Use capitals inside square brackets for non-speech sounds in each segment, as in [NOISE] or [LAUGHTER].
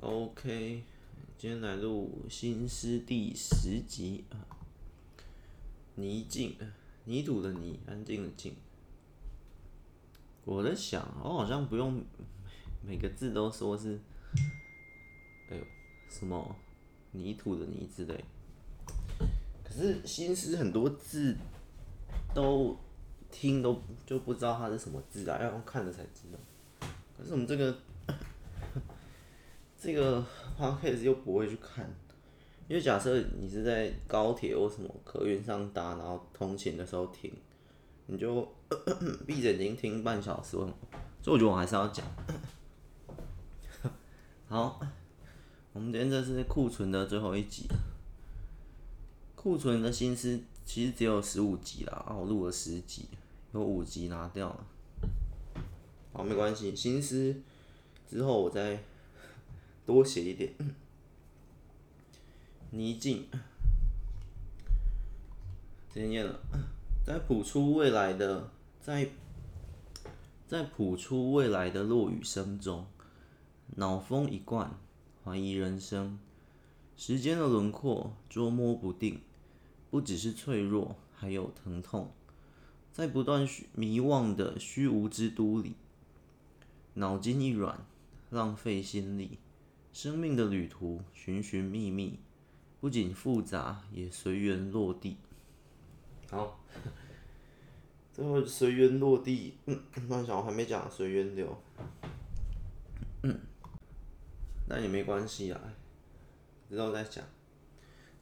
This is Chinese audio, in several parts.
OK，今天来录《新诗》第十集啊。泥静，泥土的泥，安静的静。我在想，我好像不用每个字都说是，哎呦，什么泥土的泥之类。可是《新诗》很多字都听都就不知道它是什么字啊，要用看了才知道。可是我们这个。这个 podcast 又不会去看，因为假设你是在高铁或什么客运上搭，然后通勤的时候听，你就 [COUGHS] 闭着眼睛听半小时，所以我觉得我还是要讲。好，我们今天这是库存的最后一集，库存的新思其实只有十五集啦，我录了十集，有五集拿掉了。好，没关系，新思之后我再。多写一点。泥静，直接念了，在谱出未来的，在在谱出未来的落雨声中，脑风一贯，怀疑人生。时间的轮廓捉摸不定，不只是脆弱，还有疼痛。在不断迷惘的虚无之都里，脑筋一软，浪费心力。生命的旅途寻寻觅觅，不仅复杂，也随缘落地。好，最后随缘落地。嗯，想，我还没讲随缘流。嗯，那也没关系啊，之后再讲。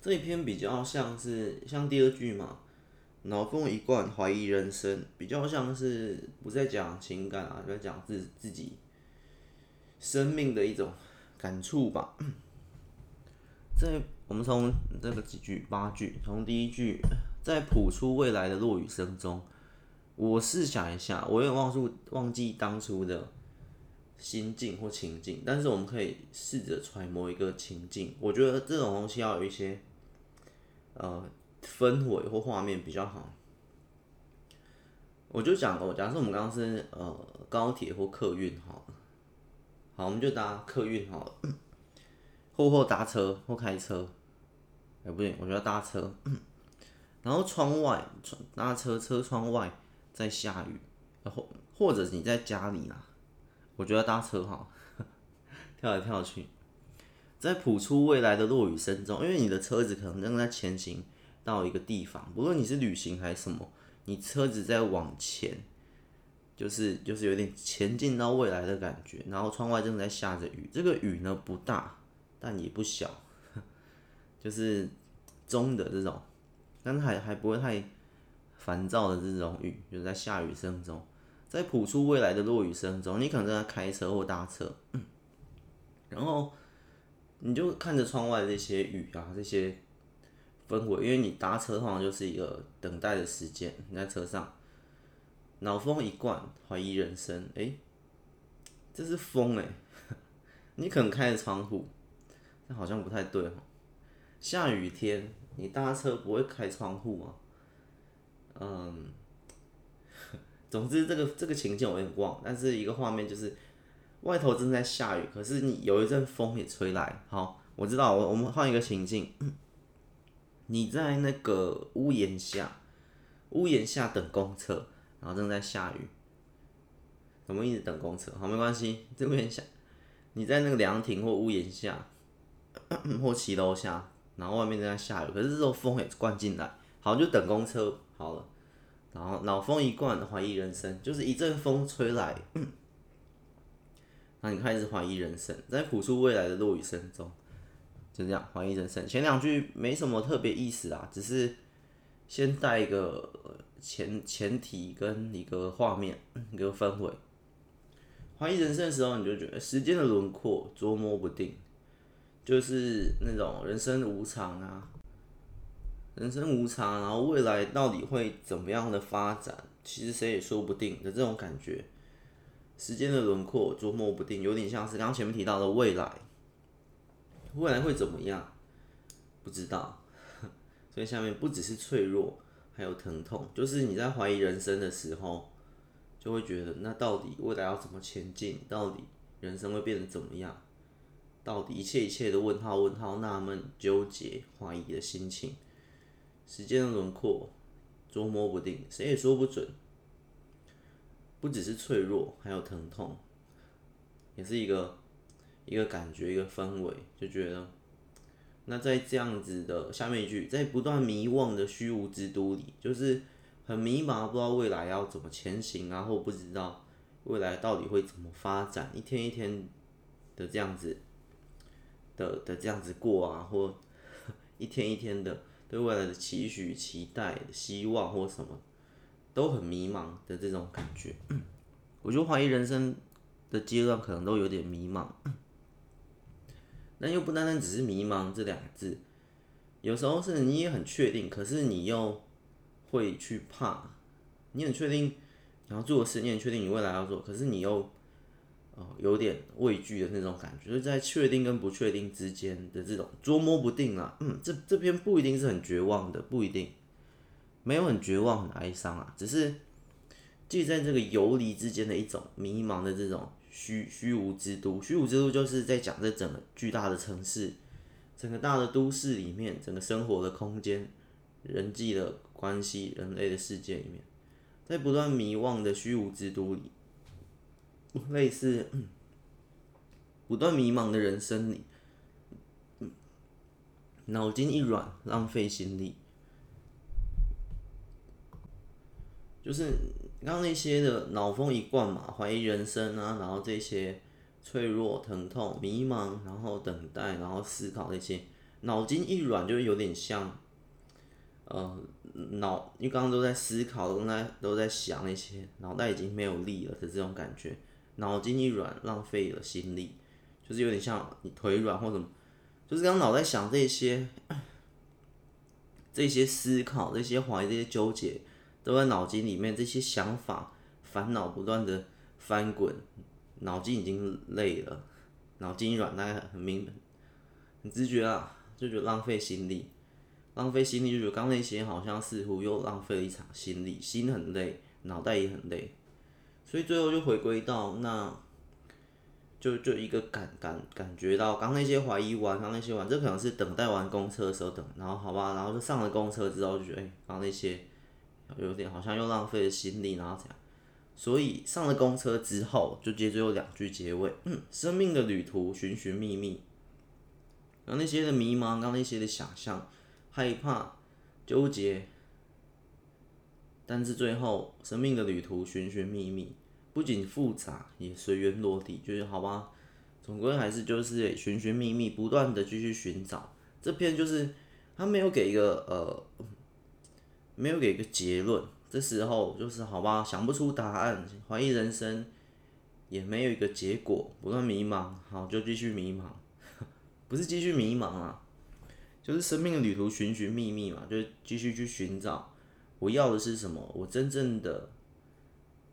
这一篇比较像是像第二句嘛，脑风一贯，怀疑人生，比较像是不再讲情感啊，在讲自自己生命的一种。感触吧，[CLEARS THROAT] 在我们从这个几句八句，从第一句，在谱出未来的落雨声中，我试想一下，我也忘住忘记当初的心境或情境，但是我们可以试着揣摩一个情境。我觉得这种东西要有一些呃氛围或画面比较好。我就讲哦，假设我们刚刚是呃高铁或客运哈。好，我们就搭客运好了，或或搭车或开车，哎不对，我觉得搭车。然后窗外，搭车车窗外在下雨，然后或者你在家里啦，我觉得搭车好，跳来跳去，在谱出未来的落雨声中，因为你的车子可能正在前行到一个地方，不论你是旅行还是什么，你车子在往前。就是就是有点前进到未来的感觉，然后窗外正在下着雨，这个雨呢不大，但也不小，[LAUGHS] 就是中的这种，但是还还不会太烦躁的这种雨，就是在下雨声中，在谱出未来的落雨声中，你可能正在开车或搭车，然后你就看着窗外这些雨啊，这些氛围，因为你搭车通常就是一个等待的时间，你在车上。脑风一贯，怀疑人生。诶、这是风诶、[LAUGHS] 你可能开着窗户，这好像不太对哦。下雨天，你搭车不会开窗户吗？嗯，[LAUGHS] 总之这个这个情境我有点忘，但是一个画面就是外头正在下雨，可是你有一阵风也吹来。好，我知道，我我们换一个情境，[COUGHS] 你在那个屋檐下，屋檐下等公车。然后正在下雨，我们一直等公车，好，没关系。这边下，你在那个凉亭或屋檐下，或骑楼下，然后外面正在下雨，可是这时候风也灌进来，好，就等公车好了。然后脑风一贯，怀疑人生，就是一阵风吹来，[CLEARS THROAT] 那你开始怀疑人生，在朴素未来的落雨声中，就这样怀疑人生。前两句没什么特别意思啊，只是先带一个。前前提跟一个画面，一个氛围。怀疑人生的时候，你就觉得时间的轮廓捉摸不定，就是那种人生无常啊，人生无常，然后未来到底会怎么样的发展，其实谁也说不定的这种感觉。时间的轮廓捉摸不定，有点像是刚刚前面提到的未来，未来会怎么样？不知道。[LAUGHS] 所以下面不只是脆弱。还有疼痛，就是你在怀疑人生的时候，就会觉得那到底未来要怎么前进？到底人生会变得怎么样？到底一切一切的问号问号纳闷纠结怀疑的心情，时间的轮廓捉摸不定，谁也说不准。不只是脆弱，还有疼痛，也是一个一个感觉，一个氛围，就觉得那在这样子的下面一句，在不断迷惘的虚无之都里，就是很迷茫，不知道未来要怎么前行啊，或不知道未来到底会怎么发展，一天一天的这样子的的这样子过啊，或一天一天的对未来的期许、期待、希望或什么。都很迷茫的这种感觉，我就怀疑人生的阶段可能都有点迷茫，但又不单单只是迷茫这两个字，有时候是你也很确定，可是你又会去怕，你很确定你要做的事，你很确定你未来要做，可是你又有点畏惧的那种感觉，就在确定跟不确定之间的这种捉摸不定啊，嗯，这这边不一定是很绝望的，不一定。没有很绝望、很哀伤啊，只是介在这个游离之间的一种迷茫的这种虚虚无之都。虚无之都就是在讲这整个巨大的城市、整个大的都市里面，整个生活的空间、人际的关系、人类的世界里面，在不断迷惘的虚无之都里，类似不断迷茫的人生里，脑筋一软，浪费心力。就是刚刚那些的脑风一贯嘛，怀疑人生啊，然后这些脆弱、疼痛、迷茫，然后等待，然后思考那些，脑筋一软就有点像，呃，脑，因为刚刚都在思考，都在都在想那些，脑袋已经没有力了的这种感觉，脑筋一软，浪费了心力，就是有点像你腿软或者，就是刚脑袋想这些，[COUGHS] 这些思考、这些怀疑、这些纠结。都在脑筋里面，这些想法、烦恼不断的翻滚，脑筋已经累了，脑筋软，大概很明，很直觉啊，就觉得浪费心力，浪费心力，就觉得刚那些好像似乎又浪费了一场心力，心很累，脑袋也很累，所以最后就回归到那，就就一个感感感觉到，刚那些怀疑完，刚那些完，这可能是等待完公车的时候等，然后好吧，然后就上了公车之后就觉得，哎，刚那些。有点好像又浪费了心力，然后这样，所以上了公车之后，就接最后两句结尾，嗯，生命的旅途寻寻觅觅，然后那些的迷茫，刚那些的想象、害怕、纠结，但是最后生命的旅途寻寻觅觅，不仅复杂，也随缘落地，就是好吧，总归还是就是寻寻觅觅，不断的继续寻找。这篇就是他没有给一个呃。没有给个结论，这时候就是好吧，想不出答案，怀疑人生，也没有一个结果，不断迷茫，好，就继续迷茫，[LAUGHS] 不是继续迷茫啊，就是生命的旅途寻寻觅觅嘛，就继续去寻找我要的是什么，我真正的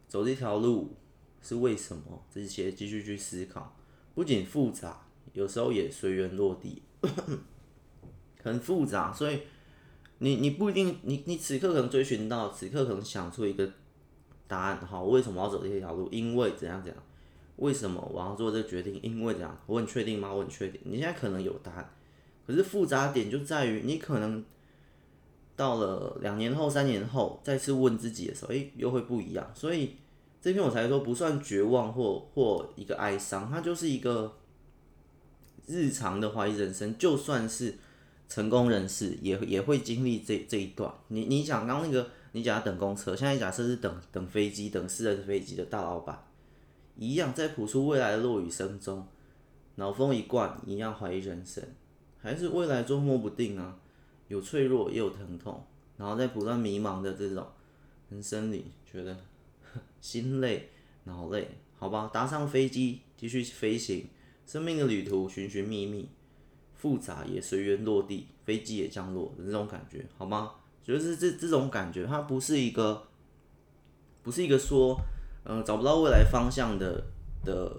走这条路是为什么，这些继续去思考，不仅复杂，有时候也随缘落地，[COUGHS] 很复杂，所以。你你不一定，你你此刻可能追寻到，此刻可能想出一个答案，好，为什么要走这条路？因为怎样怎样？为什么我要做这个决定？因为怎样？我很确定吗？我很确定。你现在可能有答案，可是复杂点就在于，你可能到了两年后、三年后再次问自己的时候，诶，又会不一样。所以这篇我才说不算绝望或或一个哀伤，它就是一个日常的怀疑人生，就算是。成功人士也也会经历这这一段。你你讲刚那个，你讲等公车，现在假设是等等飞机，等私人飞机的大老板，一样在谱出未来的落雨声中，脑风一贯，一样怀疑人生，还是未来捉摸不定啊，有脆弱也有疼痛，然后在不断迷茫的这种人生里，觉得 [LAUGHS] 心累脑累，好吧，搭上飞机继续飞行，生命的旅途寻寻觅觅。复杂也随缘落地，飞机也降落的这种感觉，好吗？就是这这种感觉，它不是一个，不是一个说，嗯、找不到未来方向的的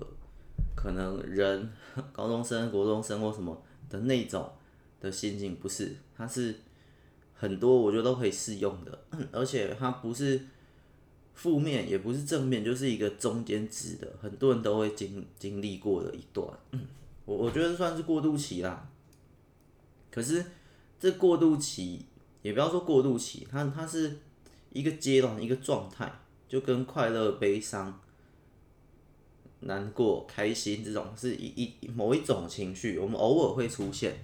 可能人，高中生、国中生或什么的那种的心情，不是，它是很多我觉得都可以适用的，[CLEARS THROAT] 而且它不是负面，也不是正面，就是一个中间值的，很多人都会经经历过的一段。[CLEARS THROAT] 我我觉得算是过渡期啦。可是这过渡期也不要说过渡期，它它是一个阶段一个状态，就跟快乐、悲伤、难过、开心这种是一一某一种情绪，我们偶尔会出现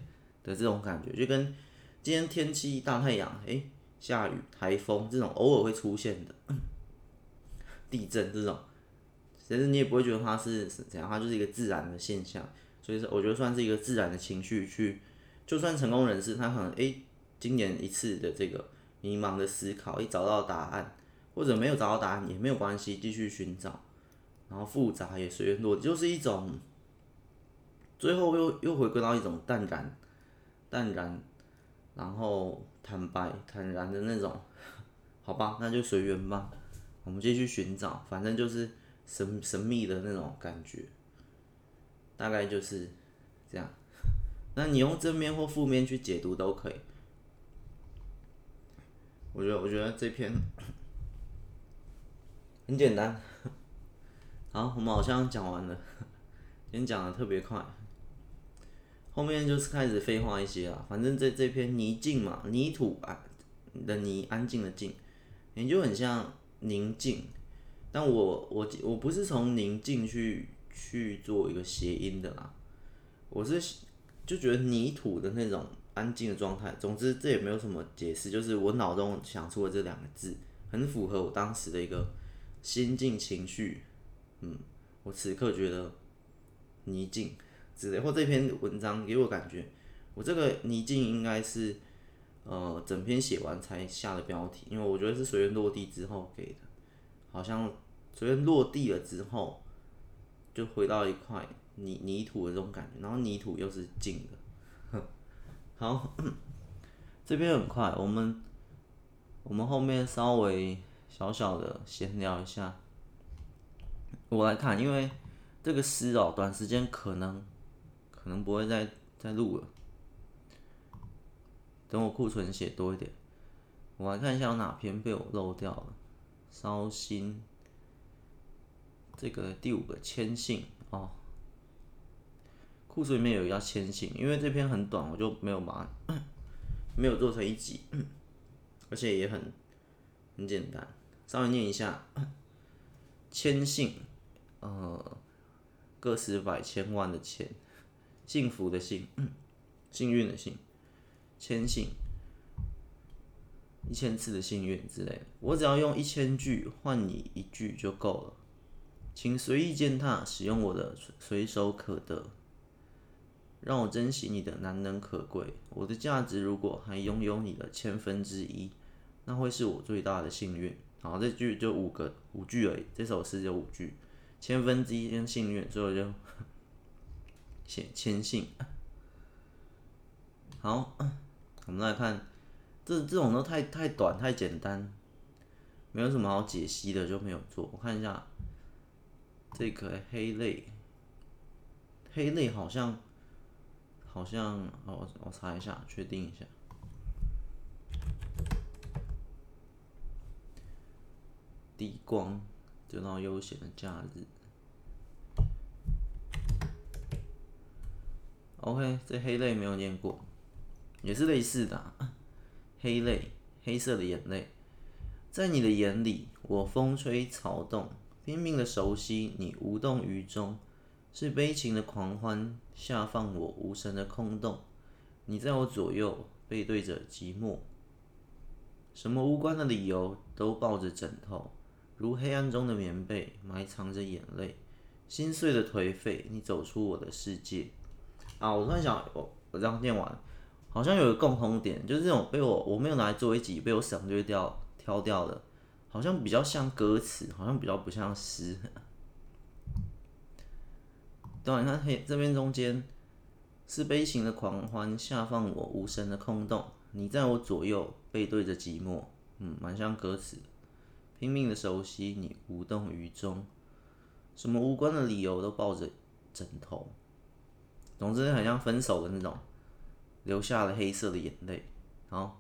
的这种感觉，就跟今天天气大太阳，诶，下雨、台风这种偶尔会出现的，[LAUGHS] 地震这种，其实你也不会觉得它是怎样，它就是一个自然的现象，所以说我觉得算是一个自然的情绪去，就算成功人士他可能诶，今年一次的这个迷茫的思考，一找到答案，或者没有找到答案也没有关系，继续寻找。然后复杂也随缘落，就是一种，最后又又回归到一种淡然、淡然，然后坦白、坦然的那种，好吧，那就随缘吧，我们继续寻找，反正就是神神秘的那种感觉，大概就是这样。那你用正面或负面去解读都可以。我觉得，我觉得这篇 [COUGHS] 很简单。[LAUGHS] 好，我们好像讲完了，[LAUGHS] 今天讲的特别快，后面就是开始废话一些了。反正这这篇泥静嘛，泥土啊的泥，安静的静，也就很像宁静。但我我我不是从宁静去去做一个谐音的啦，我是就觉得泥土的那种安静的状态。总之这也没有什么解释，就是我脑中想出了这两个字，很符合我当时的一个心境情绪。嗯，我此刻觉得泥静之类，或这篇文章给我感觉，我这个泥静应该是呃整篇写完才下的标题，因为我觉得是随缘落地之后给的，好像随缘落地了之后，就回到一块泥泥土的这种感觉，然后泥土又是静的。[LAUGHS] 好，[COUGHS] 这边很快，我们我们后面稍微小小的闲聊一下。我来看，因为这个诗哦，短时间可能可能不会再再录了。等我库存写多一点，我来看一下有哪篇被我漏掉了。烧心，这个第五个谦信哦，故事里面有一个叫谦信，因为这篇很短，我就没有把没有做成一集，而且也很很简单，稍微念一下，谦信。呃，个十百千万的千，幸福的幸，幸运的幸，千信，一千次的幸运之类的。我只要用一千句换你一句就够了，请随意践踏，使用我的随手可得，让我珍惜你的难能可贵。我的价值如果还拥有你的千分之一，那会是我最大的幸运。好，这句就五个五句而已，这首诗就五句。千分之一跟幸运，所以就 [LAUGHS] 写谦信。好，我们来看，这这种都太太短太简单，没有什么好解析的，就没有做。我看一下，这个黑泪，黑泪好像好像，我我查一下，确定一下。低光。得到悠闲的假日。OK，这黑泪没有念过，也是类似的啊。黑泪，黑色的眼泪，在你的眼里，我风吹草动，拼命的熟悉你无动于衷，是悲情的狂欢下放我无声的空洞。你在我左右，背对着寂寞，什么无关的理由都抱着枕头。如黑暗中的棉被，埋藏着眼泪，心碎的颓废。你走出我的世界啊！我突然想，我我这样念完，好像有个共同点，就是这种被我我没有拿来做一集，被我省略掉挑掉的，好像比较像歌词，好像比较不像诗。对，你看黑这边中间是悲情的狂欢，下放我无声的空洞。你在我左右，背对着寂寞，嗯，蛮像歌词。拼命的熟悉你，无动于衷，什么无关的理由都抱着枕头。总之，很像分手的那种，流下了黑色的眼泪。然后，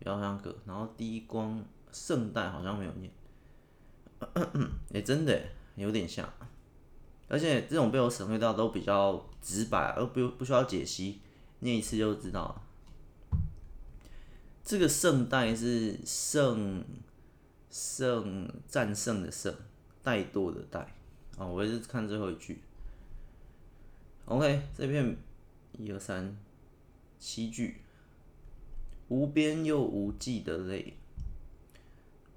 比较像歌。然后，低光圣代好像没有念。[COUGHS] 哎、欸，真的有点像。而且这种被我省略掉都比较直白，而不不需要解析，念一次就知道了。这个胜代是胜胜战胜的胜，怠惰的怠啊！我也是看最后一句。OK，这篇一二三七句，无边又无际的泪，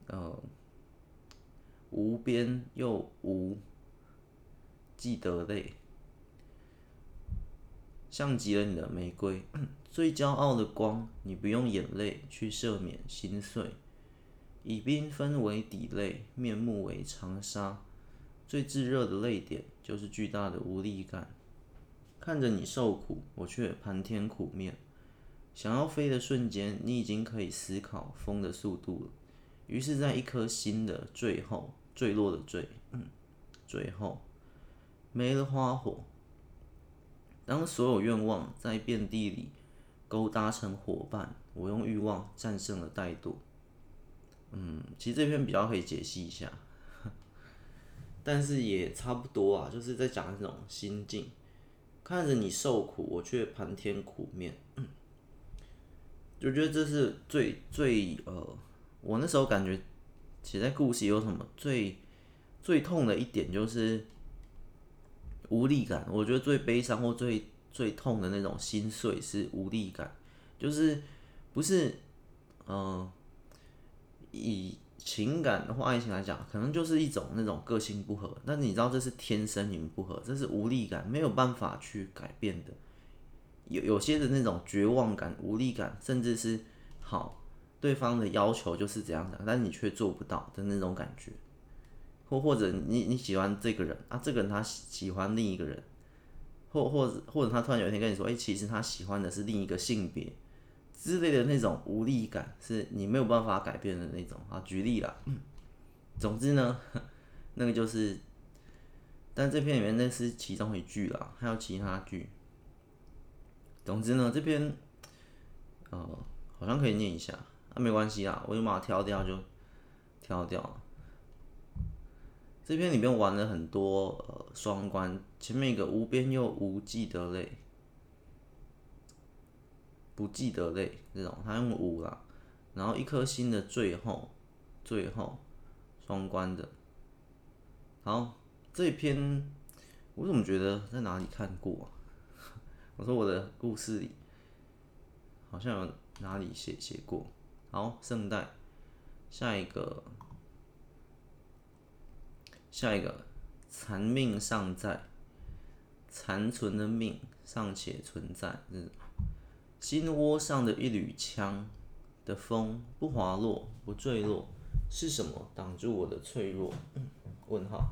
呃，无边又无记得泪，像极了你的玫瑰。[CLEARS THROAT] 最骄傲的光，你不用眼泪去赦免心碎，以缤纷为底泪，面目为长沙。最炙热的泪点，就是巨大的无力感。看着你受苦，我却盘天苦面。想要飞的瞬间，你已经可以思考风的速度了。于是，在一颗心的最后，坠落的坠，嗯，最后没了花火。当所有愿望在遍地里。勾搭成伙伴，我用欲望战胜了怠惰。嗯，其实这篇比较可以解析一下，[LAUGHS] 但是也差不多啊，就是在讲这种心境。看着你受苦，我却盘天苦面。就觉得这是最最呃，我那时候感觉写在故事有什么最最痛的一点，就是无力感。我觉得最悲伤或最。最痛的那种心碎是无力感，就是不是，嗯、以情感或爱情来讲，可能就是一种那种个性不合。但你知道这是天生你们不合，这是无力感，没有办法去改变的。有有些的那种绝望感、无力感，甚至是好对方的要求就是这样的，但你却做不到的那种感觉，或或者你你喜欢这个人啊，这个人他喜欢另一个人。或或者或者他突然有一天跟你说，哎、其实他喜欢的是另一个性别之类的那种无力感，是你没有办法改变的那种啊。举例啦，[CLEARS THROAT] 总之呢，[LAUGHS] 那个就是，但这篇里面那是其中一句啦，还有其他句。总之呢，这篇呃好像可以念一下，那、啊、没关系啦，我就把它挑掉就挑掉了。这篇里面玩了很多呃双关，前面一个无边又无际的泪，不记得泪这种，他用无啦，然后一颗心的最后，最后双关的。好，这篇我怎么觉得在哪里看过？[LAUGHS] 我说我的故事里好像有哪里写写过。好，圣诞，下一个。下一个，残命尚在，残存的命尚且存在。心窝上的一缕枪的风不滑落，不坠落，是什么挡住我的脆弱？问号。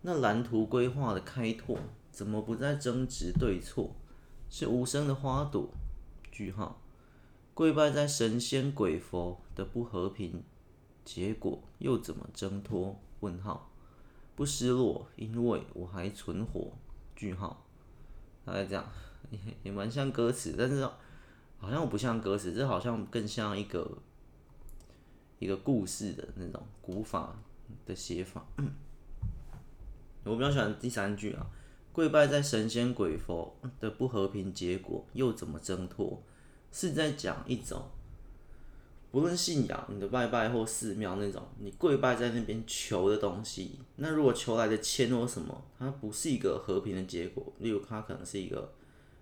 那蓝图规划的开拓，怎么不再争执对错？是无声的花朵。句号。跪拜在神仙鬼佛的不和平结果，又怎么挣脱？问号。不失落，因为我还存活。句号，大概这样，也也蛮像歌词，但是好像不像歌词，这好像更像一个一个故事的那种古法的写法。[CLEARS THROAT] 我比较喜欢第三句啊，跪拜在神仙鬼佛的不和平结果，又怎么挣脱？是在讲一种。不论信仰，你的拜拜或寺庙那种，你跪拜在那边求的东西，那如果求来的签或什么，它不是一个和平的结果，例如它可能是一个，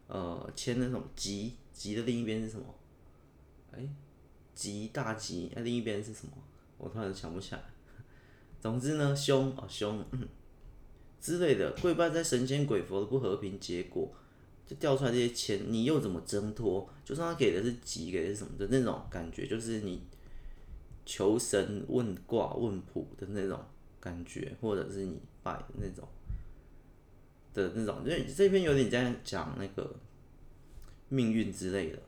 呃，签那种吉，吉的另一边是什么？哎、吉大吉，那另一边是什么？我突然想不起来。总之呢，凶啊凶、嗯、之类的，跪拜在神仙鬼佛的不和平结果。就掉出来这些钱，你又怎么挣脱？就算他给的是吉，给的是什么的那种感觉，就是你求神问卦问卜的那种感觉，或者是你拜的那种的那种，因为这篇有点在讲那个命运之类的。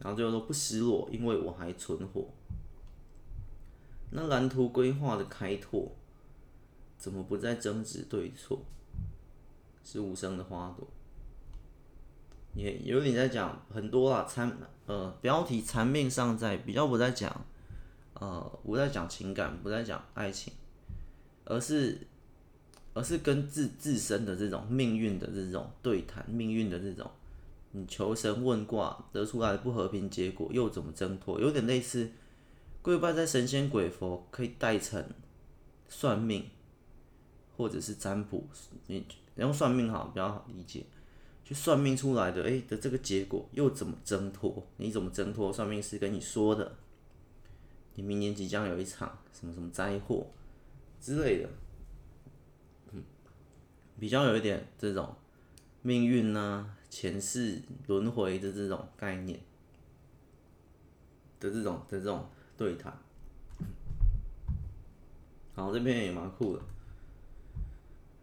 然后最后说不失落，因为我还存活。那蓝图规划的开拓，怎么不再争执对错？是无声的花朵。也有点在讲很多啦，残呃标题残命尚在，比较不在讲，呃不在讲情感，不在讲爱情，而是而是跟自自身的这种命运的这种对谈，命运的这种你求神问卦得出来的不和平结果，又怎么挣脱？有点类似跪拜在神仙鬼佛，可以代成算命，或者是占卜。你用算命好比较好理解，去算命出来的，哎的这个结果又怎么挣脱？你怎么挣脱？算命师跟你说的，你明年即将有一场什么什么灾祸之类的。比较有一点这种命运呐、前世轮回的这种概念的这种的这种对谈，好，这篇也蛮酷的。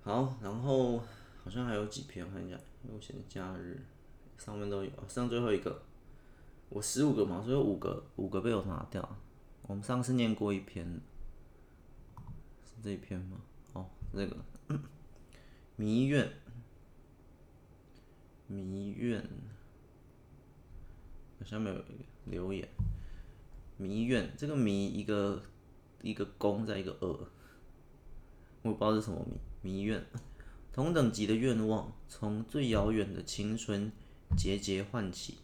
好，然后好像还有几篇，我看一下，悠闲假日上面都有，剩最后一个，我十五个嘛，所以五个五个被我拿掉。我们上次念过一篇，是这一篇吗？哦，这个。[COUGHS] 迷怨，迷怨，下面有一个留言。迷怨，这个迷一个一个弓在一个二，我不知道是什么迷。迷怨，同等级的愿望，从最遥远的青春节节唤起。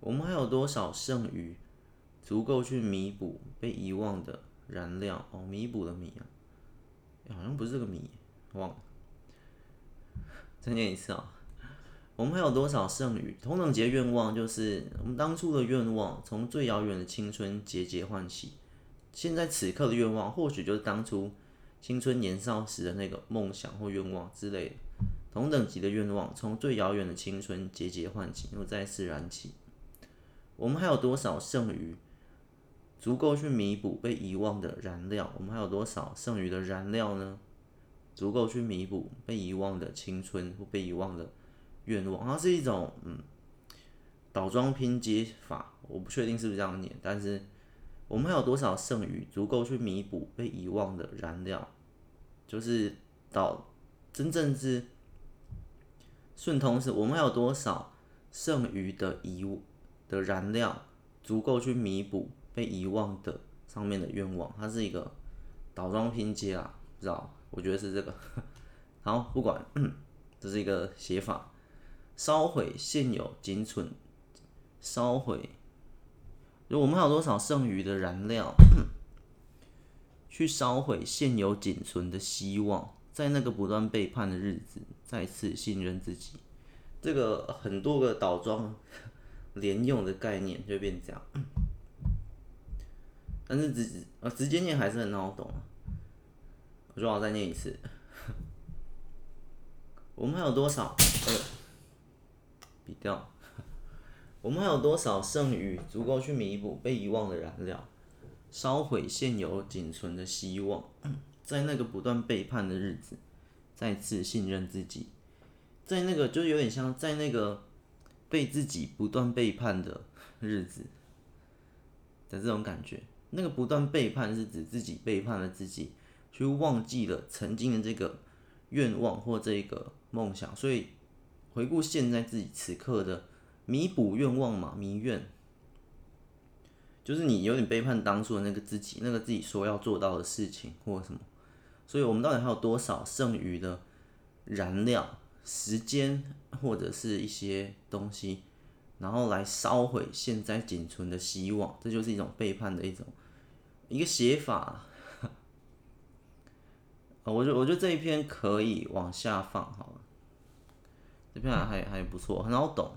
我们还有多少剩余，足够去弥补被遗忘的燃料？哦，弥补的弥啊，好像不是这个弥，忘了。再念一次啊！我们还有多少剩余？同等级的愿望就是我们当初的愿望，从最遥远的青春节节唤起。现在此刻的愿望，或许就是当初青春年少时的那个梦想或愿望之类的。同等级的愿望，从最遥远的青春节节唤起，又再次燃起。我们还有多少剩余，足够去弥补被遗忘的燃料？我们还有多少剩余的燃料呢？足够去弥补被遗忘的青春或被遗忘的愿望，它是一种嗯倒装拼接法，我不确定是不是这样念，但是我们有多少剩余足够去弥补被遗忘的燃料？就是倒真正是顺通是，我们有多少剩余的遗的燃料足够去弥补被遗忘的上面的愿望？它是一个倒装拼接啊，不知道？我觉得是这个，[LAUGHS] 好，不管，[CLEARS THROAT] 这是一个写法，烧毁现有仅存，烧毁，我们还有多少剩余的燃料，[CLEARS THROAT] 去烧毁现有仅存的希望，在那个不断背叛的日子，再次信任自己，这个很多个倒装 [LAUGHS] 连用的概念就变这样，[CLEARS THROAT] 但是直呃直接念还是很好懂。我说我再念一次，[LAUGHS] 我们还有多少？哎呦，比掉。我们还有多少剩余，足够去弥补被遗忘的燃料，烧毁现有仅存的希望，在那个不断背叛的日子，再次信任自己，在那个就有点像在那个被自己不断背叛的日子的这种感觉。那个不断背叛是指自己背叛了自己。去忘记了曾经的这个愿望或这个梦想，所以回顾现在自己此刻的弥补愿望嘛，弥愿，就是你有点背叛当初的那个自己，那个自己说要做到的事情或什么。所以我们到底还有多少剩余的燃料、时间或者是一些东西，然后来烧毁现在仅存的希望？这就是一种背叛的一种一个写法。[LAUGHS] 我觉我觉得这一篇可以往下放好了，这篇还还还不错，很好懂，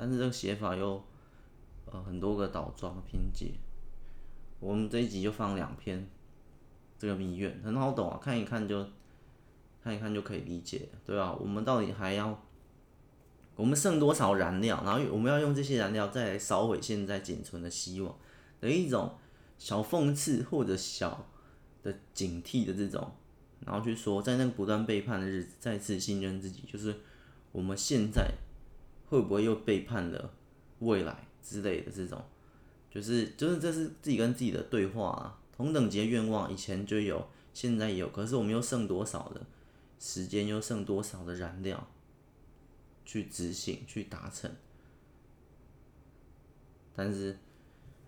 但是这个写法又呃很多个倒装拼接，我们这一集就放两篇，这个谜怨很好懂啊，看一看就看一看就可以理解，对吧？我们到底还要我们剩多少燃料，然后我们要用这些燃料再来烧毁现在仅存的希望的一种小讽刺或者小的警惕的这种。然后去说，在那个不断背叛的日子，再次信任自己，就是我们现在会不会又背叛了未来之类的这种，就是就是这是自己跟自己的对话啊。同等级的愿望以前就有，现在也有，可是我们又剩多少的时间，又剩多少的燃料去执行、去达成？但是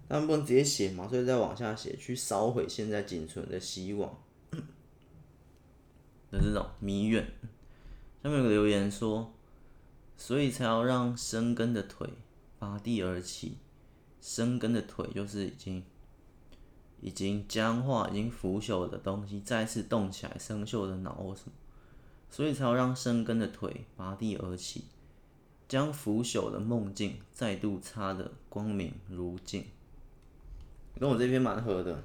他们不能直接写嘛，所以再往下写，去烧毁现在仅存的希望。的这种迷怨。下面有个留言说，所以才要让生根的腿拔地而起。生根的腿就是已经已经僵化、已经腐朽的东西再次动起来，生锈的脑或什么，所以才要让生根的腿拔地而起，将腐朽的梦境再度擦得光明如镜。跟我这篇蛮合的，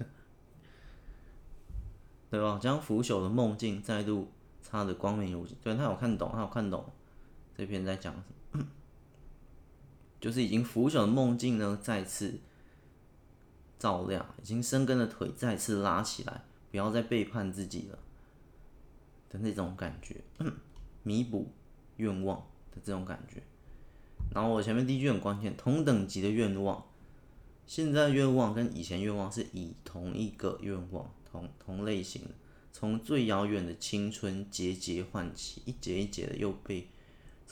[LAUGHS] 对吧？将腐朽的梦境再度擦得光明如镜。对，他有看懂，他有看懂这篇在讲。[CLEARS THROAT] 就是已经腐朽的梦境呢，再次照亮；已经生根的腿再次拉起来，不要再背叛自己了的那种感觉，弥补愿望的这种感觉。然后我前面第一句很关键，同等级的愿望，现在愿望跟以前愿望是以同一个愿望，同同类型的，从最遥远的青春节节唤起，一节一节的又被。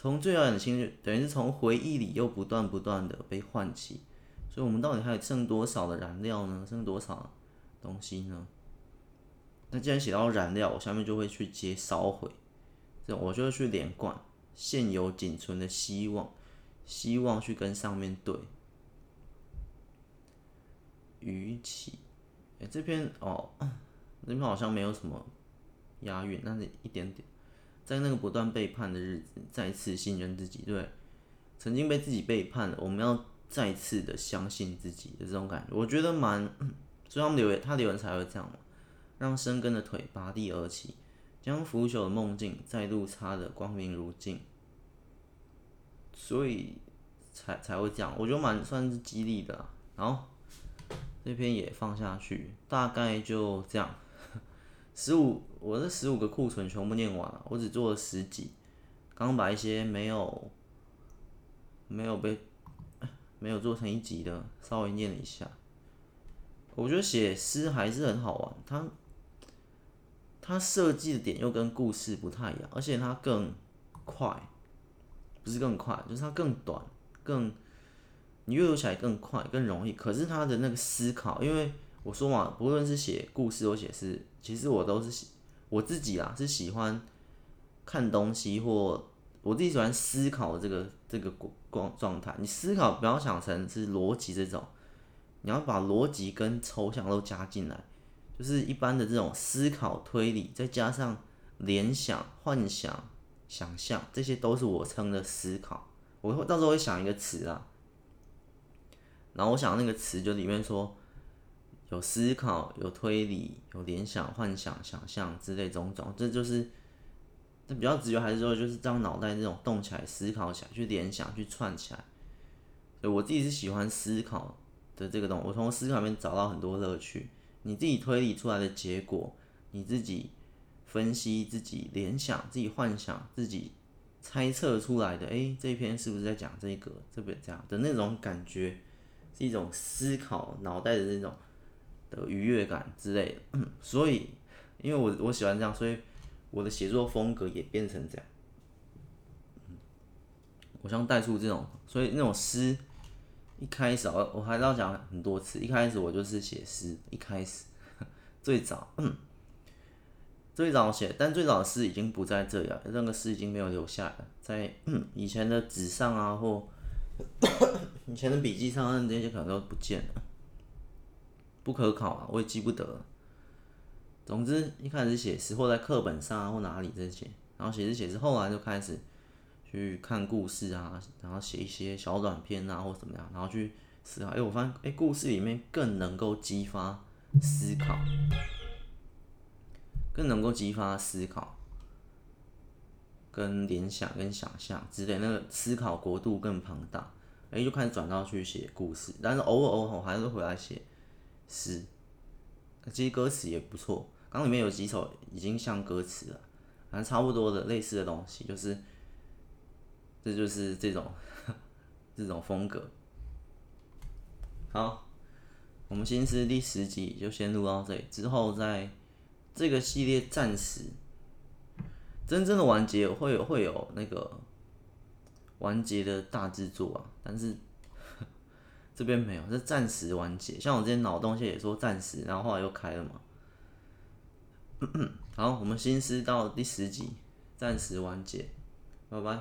从最遥远的青春，等于是从回忆里又不断不断的被唤起，所以我们到底还有剩多少的燃料呢？剩多少东西呢？那既然写到燃料，我下面就会去接烧毁，这我就会去连贯现有仅存的希望，希望去跟上面对。与其，哎，这篇哦，[CLEARS THROAT] 这篇好像没有什么押韵，但是一点点。在那个不断背叛的日子，再次信任自己。对，曾经被自己背叛了，我们要再次的相信自己的这种感觉，我觉得蛮。所以他们留，他留言才会这样嘛，让生根的腿拔地而起，将腐朽的梦境再度擦得光明如镜。所以才才会这样，我觉得蛮算是激励的。然后这篇也放下去，大概就这样。十五，我这十五个库存全部念完了，我只做了十几，刚把一些没有没有被没有做成一集的稍微念了一下。我觉得写诗还是很好玩，它它设计的点又跟故事不太一样，而且它更快，不是更快，就是它更短，更你阅读起来更快更容易。可是它的那个思考，因为我说嘛，不论是写故事或写诗。其实我都是喜我自己啦，是喜欢看东西或我自己喜欢思考这个这个光状态。你思考不要想成是逻辑这种，你要把逻辑跟抽象都加进来，就是一般的这种思考推理，再加上联想、幻想、想象，这些都是我称的思考。我会到时候会想一个词啊，然后我想那个词就里面说。有思考，有推理，有联想、幻想、想象之类种种，这就是这比较直觉，还是说就是让脑袋这种动起来、思考起来、去联想、去串起来。所以我自己是喜欢思考的这个东西，我从思考里面找到很多乐趣。你自己推理出来的结果，你自己分析、自己联想、自己幻想、自己猜测出来的，哎，这篇是不是在讲这个？这边这样的那种感觉，是一种思考脑袋的那种。的愉悦感之类的，所以因为我我喜欢这样，所以我的写作风格也变成这样。我想带出这种，所以那种诗一开始我我还是要讲很多次，一开始我就是写诗，一开始 [LAUGHS] 最早最早写，但最早的诗已经不在这里了，那个诗已经没有留下来了，在以前的纸上啊，或 [COUGHS] 以前的笔记上，那些可能都不见了。不可考啊，我也记不得。总之，一开始写诗，或在课本上啊，或哪里这些，然后写诗写诗，后来就开始去看故事啊，然后写一些小短篇啊，或怎么样，然后去思考。哎、欸，我发现，哎、故事里面更能够激发思考，更能够激发思考，跟联想、跟想象之类，那个思考国度更庞大。哎、就开始转到去写故事，但是偶尔偶尔还是会回来写。诗，其实歌词也不错。刚里面有几首已经像歌词了，反正差不多的类似的东西，就是这就是这种 [LAUGHS] 这种风格。好，我们新诗第十集就先录到这里，之后在这个系列暂时真正的完结会有会有那个完结的大制作啊，但是。这边没有，是暂时完结。像我之前脑洞线也说暂时，然后后来又开了嘛。[CLEARS THROAT] 好，我们新诗到第十集暂时完结，拜拜。